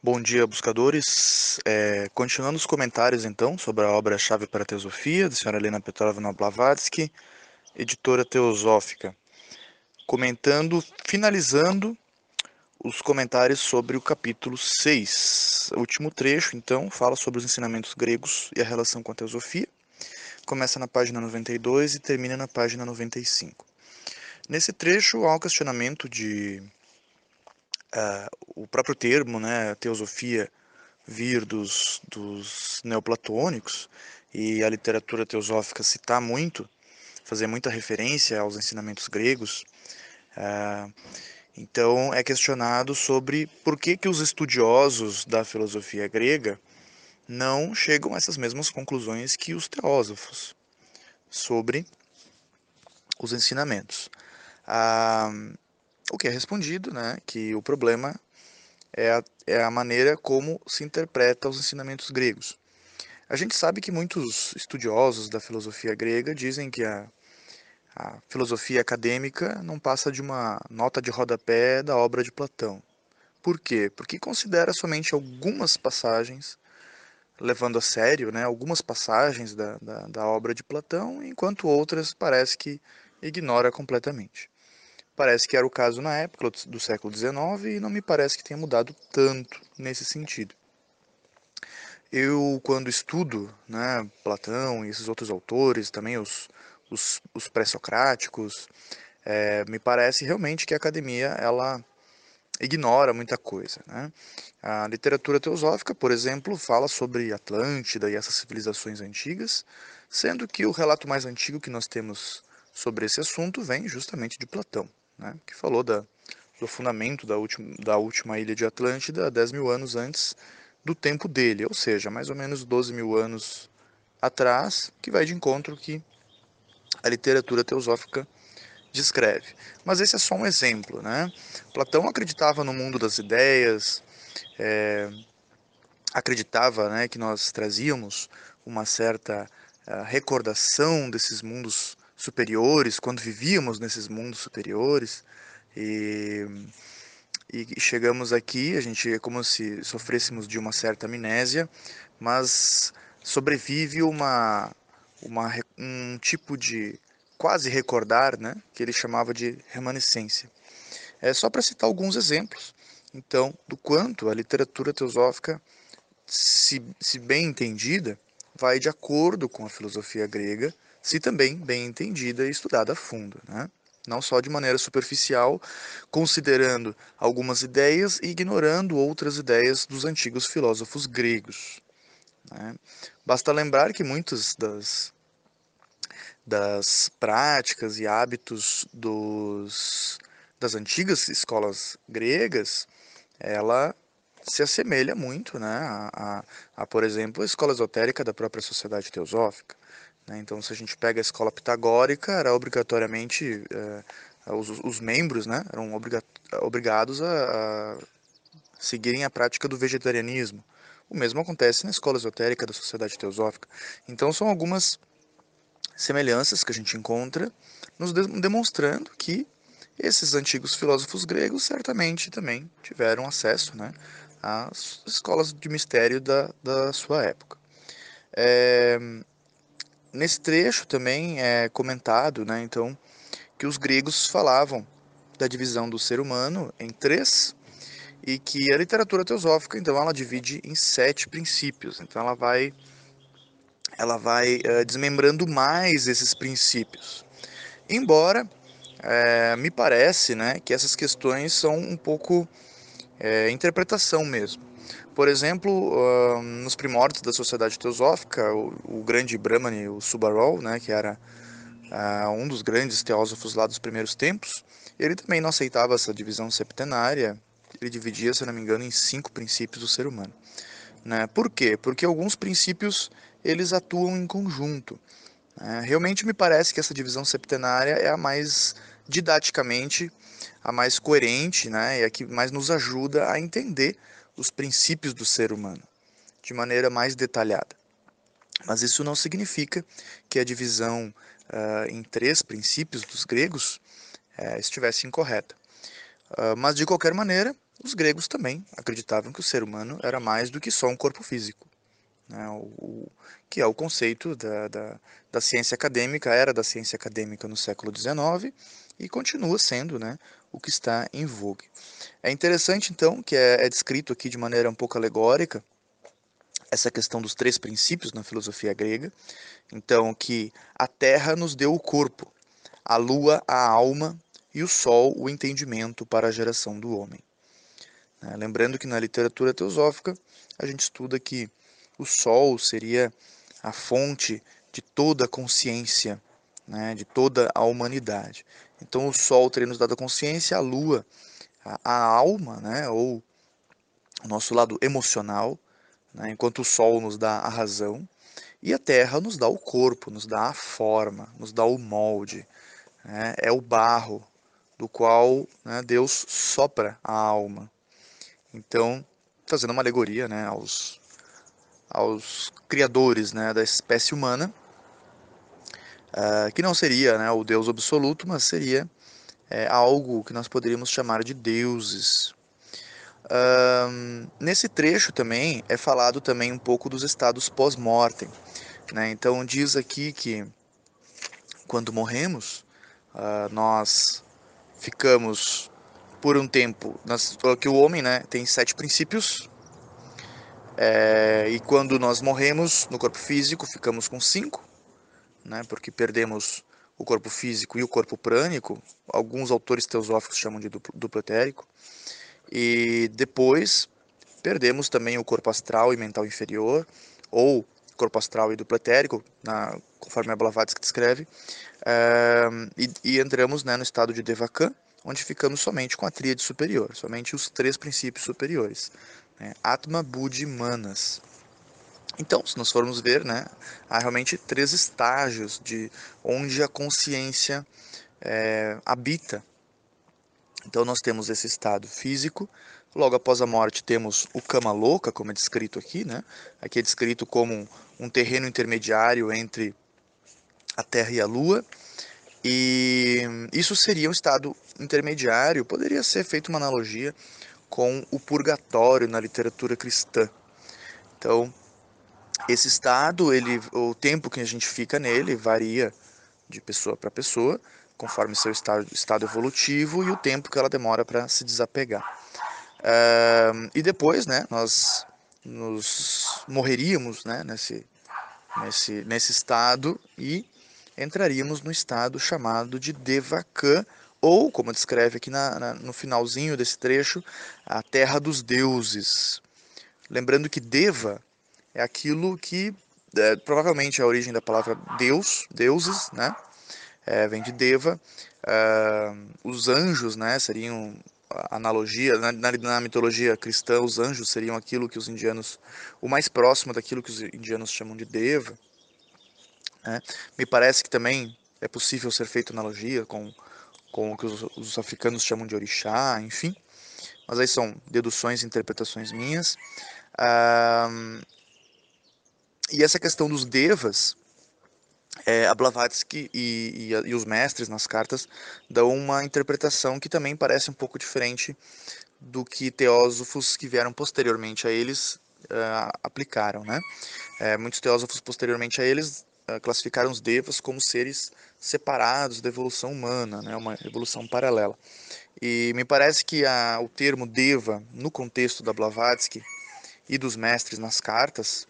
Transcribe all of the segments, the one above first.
Bom dia, buscadores. É, continuando os comentários, então, sobre a obra Chave para a Teosofia, da senhora Helena Petrovna Blavatsky, editora teosófica. Comentando, finalizando os comentários sobre o capítulo 6. O último trecho, então, fala sobre os ensinamentos gregos e a relação com a teosofia. Começa na página 92 e termina na página 95. Nesse trecho há um questionamento de uh, o próprio termo, né, teosofia, vir dos, dos neoplatônicos e a literatura teosófica citar muito, fazer muita referência aos ensinamentos gregos. Uh, então é questionado sobre por que, que os estudiosos da filosofia grega não chegam a essas mesmas conclusões que os teósofos sobre os ensinamentos. Ah, o que é respondido, né, que o problema é a, é a maneira como se interpreta os ensinamentos gregos. A gente sabe que muitos estudiosos da filosofia grega dizem que a, a filosofia acadêmica não passa de uma nota de rodapé da obra de Platão. Por quê? Porque considera somente algumas passagens, levando a sério né, algumas passagens da, da, da obra de Platão, enquanto outras parece que ignora completamente. Parece que era o caso na época do século XIX e não me parece que tenha mudado tanto nesse sentido. Eu, quando estudo né, Platão e esses outros autores, também os, os, os pré-socráticos, é, me parece realmente que a academia ela ignora muita coisa. Né? A literatura teosófica, por exemplo, fala sobre Atlântida e essas civilizações antigas, sendo que o relato mais antigo que nós temos sobre esse assunto vem justamente de Platão né, que falou da, do fundamento da última, da última ilha de Atlântida 10 mil anos antes do tempo dele, ou seja, mais ou menos 12 mil anos atrás, que vai de encontro que a literatura teosófica descreve. Mas esse é só um exemplo. Né? Platão acreditava no mundo das ideias, é, acreditava né, que nós trazíamos uma certa uh, recordação desses mundos superiores, quando vivíamos nesses mundos superiores. E, e chegamos aqui, a gente é como se sofrêssemos de uma certa amnésia, mas sobrevive uma, uma, um tipo de quase recordar, né, que ele chamava de remanescência. É só para citar alguns exemplos, então, do quanto a literatura teosófica, se, se bem entendida, vai de acordo com a filosofia grega se também bem entendida e estudada a fundo, né? não só de maneira superficial, considerando algumas ideias e ignorando outras ideias dos antigos filósofos gregos. Né? Basta lembrar que muitas das, das práticas e hábitos dos, das antigas escolas gregas, ela se assemelha muito né, a, a, a, por exemplo, a escola esotérica da própria sociedade teosófica. Né? Então, se a gente pega a escola pitagórica, era obrigatoriamente é, os, os, membros né, eram obriga obrigados a, a seguirem a prática do vegetarianismo. O mesmo acontece na escola esotérica da sociedade teosófica. Então, são algumas semelhanças que a gente encontra, nos demonstrando que esses antigos filósofos gregos certamente também tiveram acesso né, às escolas de mistério da, da sua época. É, Nesse trecho também é comentado, né, então, que os gregos falavam da divisão do ser humano em três e que a literatura teosófica, então, ela divide em sete princípios. Então, ela vai, ela vai é, desmembrando mais esses princípios. Embora é, me parece, né, que essas questões são um pouco é, interpretação mesmo. Por exemplo, nos primórdios da sociedade teosófica, o, grande Brahmani, o Subarol, né, que era uh, um dos grandes teósofos lá dos primeiros tempos, ele também não aceitava essa divisão septenária, ele dividia, se não me engano, em cinco princípios do ser humano. Né? Por quê? Porque alguns princípios eles atuam em conjunto. Né? Realmente me parece que essa divisão septenária é a mais didaticamente a mais coerente né? e a que mais nos ajuda a entender os princípios do ser humano de maneira mais detalhada. Mas isso não significa que a divisão uh, em três princípios dos gregos uh, estivesse incorreta. Uh, mas, de qualquer maneira, os gregos também acreditavam que o ser humano era mais do que só um corpo físico. Né? O, o, que é o conceito da, da, da, ciência acadêmica, era da ciência acadêmica no século XIX e continua sendo né, o que está em vogue. É interessante, então, que é, é descrito aqui de maneira um pouco alegórica essa questão dos três princípios na filosofia grega. Então, que a terra nos deu o corpo, a lua a alma e o sol o entendimento para a geração do homem. Né? Lembrando que na literatura teosófica a gente estuda que o sol seria a fonte de toda a consciência, né? de toda a humanidade. Então o sol teria nos dado a consciência, a lua a, a alma, né? ou o nosso lado emocional, né? enquanto o sol nos dá a razão, e a terra nos dá o corpo, nos dá a forma, nos dá o molde. Né? É o barro do qual né, Deus sopra a alma. Então, fazendo uma alegoria né, aos, aos criadores né, da espécie humana, uh, que não seria né, o Deus absoluto, mas seria é, algo que nós poderíamos chamar de deuses. Uh, nesse trecho também é falado também um pouco dos estados pós-mortem. Né? Então diz aqui que quando morremos, uh, nós ficamos por um tempo, que o homem né, tem sete princípios, é, e quando nós morremos no corpo físico, ficamos com cinco, né, porque perdemos o corpo físico e o corpo prânico, alguns autores teosóficos chamam de duplo, duplo etérico, e depois perdemos também o corpo astral e mental inferior, ou corpo astral e duplo etérico, na, conforme a Blavatsky descreve, é, e, e, entramos né, no estado de Devakan, onde ficamos somente com a tríade superior, somente os três princípios superiores, né, Atma, Buddhi Manas. Então, se nós formos ver, né, há realmente três estágios de onde a consciência é, habita. Então, nós temos esse estado físico, logo após a morte temos o Kama Louca, como é descrito aqui, né? Aqui é descrito como um terreno intermediário entre a Terra e a Lua, e isso seria um estado intermediário, poderia ser feita uma analogia com o purgatório na literatura cristã. Então, esse estado, ele, o tempo que a gente fica nele varia de pessoa para pessoa, conforme seu estado, estado evolutivo e o tempo que ela demora para se desapegar. Uh, e depois, né, nós nos morreríamos, né, nesse, nesse, nesse estado e entraríamos no estado chamado de Devakan, ou, como descreve aqui na, na, no finalzinho desse trecho, a terra dos deuses. Lembrando que Deva é aquilo que é, provavelmente é a origem da palavra Deus, deuses, né? É, vem de Deva. Uh, os anjos, né, seriam analogia na, na, na, mitologia cristã, os anjos seriam aquilo que os indianos, o mais próximo daquilo que os indianos chamam de Deva. Né? Me parece que também é possível ser feita analogia com, com o que os, os africanos chamam de orixá, enfim. Mas aí são deduções e interpretações minhas. E essa questão dos devas, é, a Blavatsky e, e, e, os mestres nas cartas dão uma interpretação que também parece um pouco diferente do que teósofos que vieram posteriormente a eles uh, aplicaram. Né? É, muitos teósofos posteriormente a eles uh, classificaram os devas como seres separados da evolução humana, né? uma evolução paralela. E me parece que a, o termo deva, no contexto da Blavatsky e dos mestres nas cartas,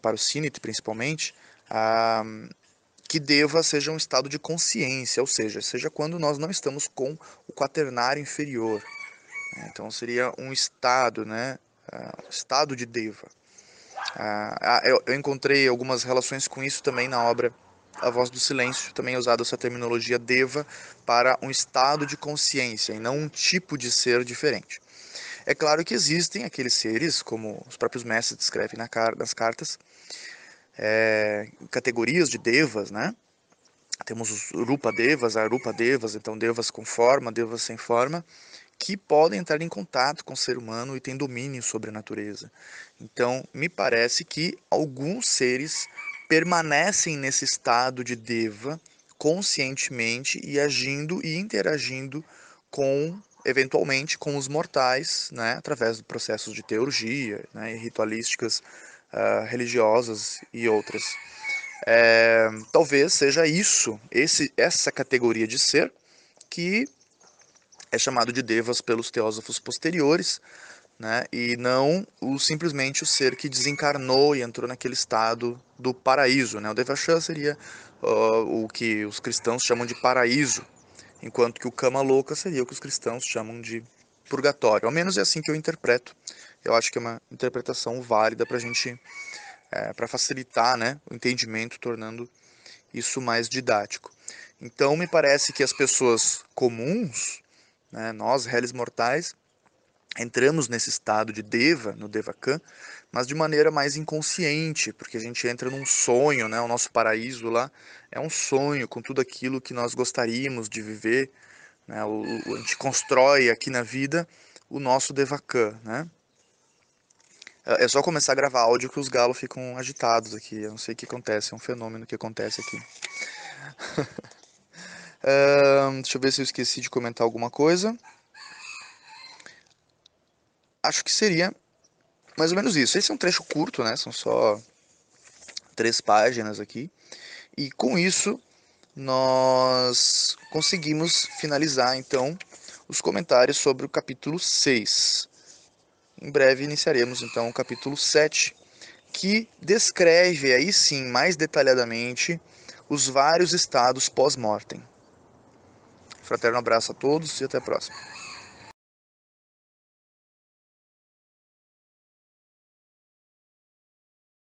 para o Sinit principalmente, que deva seja um estado de consciência, ou seja, seja quando nós não estamos com o quaternário inferior. Né? Então seria um estado, né? Uh, estado de deva. Uh, eu, eu, encontrei algumas relações com isso também na obra A Voz do Silêncio, também usada essa terminologia deva para um estado de consciência e não um tipo de ser diferente. É claro que existem aqueles seres, como os próprios mestres descrevem na, nas cartas, é, categorias de devas, né? Temos os Rupa Devas, Arupa Devas, então devas com forma, devas sem forma, que podem entrar em contato com o ser humano e têm domínio sobre a natureza. Então, me parece que alguns seres permanecem nesse estado de deva conscientemente e agindo e interagindo com eventualmente com os mortais, né, através de processos de teurgia, né, ritualísticas uh, religiosas e outras. É, talvez seja isso, esse, essa categoria de ser que é chamado de devas pelos teósofos posteriores, né, e não o, simplesmente o ser que desencarnou e entrou naquele estado do paraíso. Né? O Devachan seria uh, o que os cristãos chamam de paraíso, enquanto que o Kama Louca seria o que os cristãos chamam de purgatório. Ao menos é assim que eu interpreto. Eu acho que é uma interpretação válida para a gente, é, para facilitar né, o entendimento, tornando isso mais didático. Então, me parece que as pessoas comuns, né, nós, réis mortais, entramos nesse estado de Deva, no Devakan, mas de maneira mais inconsciente, porque a gente entra num sonho, né? O nosso paraíso lá é um sonho com tudo aquilo que nós gostaríamos de viver, né? O, a gente constrói aqui na vida o nosso Devakan, né? É, é só começar a gravar áudio que os galos ficam agitados aqui. Eu não sei o que acontece, é um fenômeno que acontece aqui. deixa eu ver se eu esqueci de comentar alguma coisa acho que seria mais ou menos isso. Esse é um trecho curto, né? São só três páginas aqui. E com isso nós conseguimos finalizar então os comentários sobre o capítulo 6. Em breve iniciaremos então o capítulo 7, que descreve aí sim mais detalhadamente os vários estados pós-mortem. Fraterno abraço a todos e até a próxima.